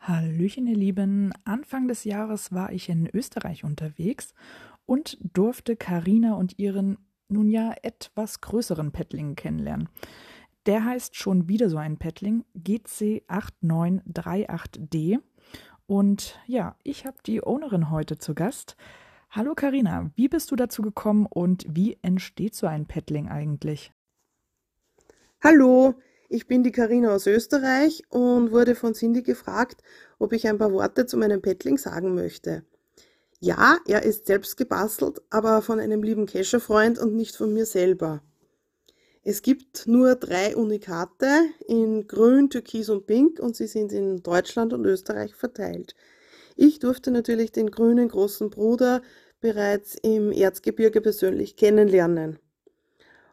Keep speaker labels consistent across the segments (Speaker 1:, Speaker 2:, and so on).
Speaker 1: Hallöchen, ihr Lieben. Anfang des Jahres war ich in Österreich unterwegs und durfte Karina und ihren nun ja etwas größeren Paddling kennenlernen. Der heißt schon wieder so ein Paddling, GC8938D. Und ja, ich habe die Ownerin heute zu Gast. Hallo Karina, wie bist du dazu gekommen und wie entsteht so ein Paddling eigentlich?
Speaker 2: Hallo, ich bin die Karina aus Österreich und wurde von Cindy gefragt, ob ich ein paar Worte zu meinem Paddling sagen möchte. Ja, er ist selbst gebastelt, aber von einem lieben Kescherfreund und nicht von mir selber. Es gibt nur drei Unikate in Grün, Türkis und Pink und sie sind in Deutschland und Österreich verteilt. Ich durfte natürlich den grünen großen Bruder bereits im Erzgebirge persönlich kennenlernen.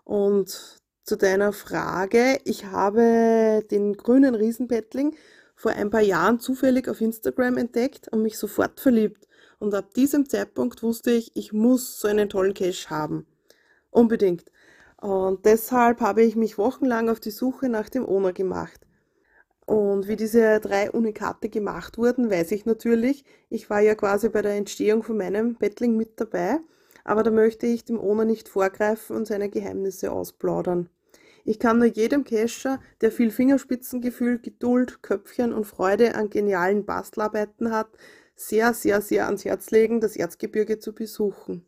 Speaker 2: Und zu deiner Frage. Ich habe den grünen Riesenbettling vor ein paar Jahren zufällig auf Instagram entdeckt und mich sofort verliebt. Und ab diesem Zeitpunkt wusste ich, ich muss so einen tollen Cache haben. Unbedingt. Und deshalb habe ich mich wochenlang auf die Suche nach dem Owner gemacht. Und wie diese drei Unikate gemacht wurden, weiß ich natürlich. Ich war ja quasi bei der Entstehung von meinem Bettling mit dabei, aber da möchte ich dem Owner nicht vorgreifen und seine Geheimnisse ausplaudern. Ich kann nur jedem Cacher, der viel Fingerspitzengefühl, Geduld, Köpfchen und Freude an genialen Bastelarbeiten hat, sehr, sehr, sehr ans Herz legen, das Erzgebirge zu besuchen.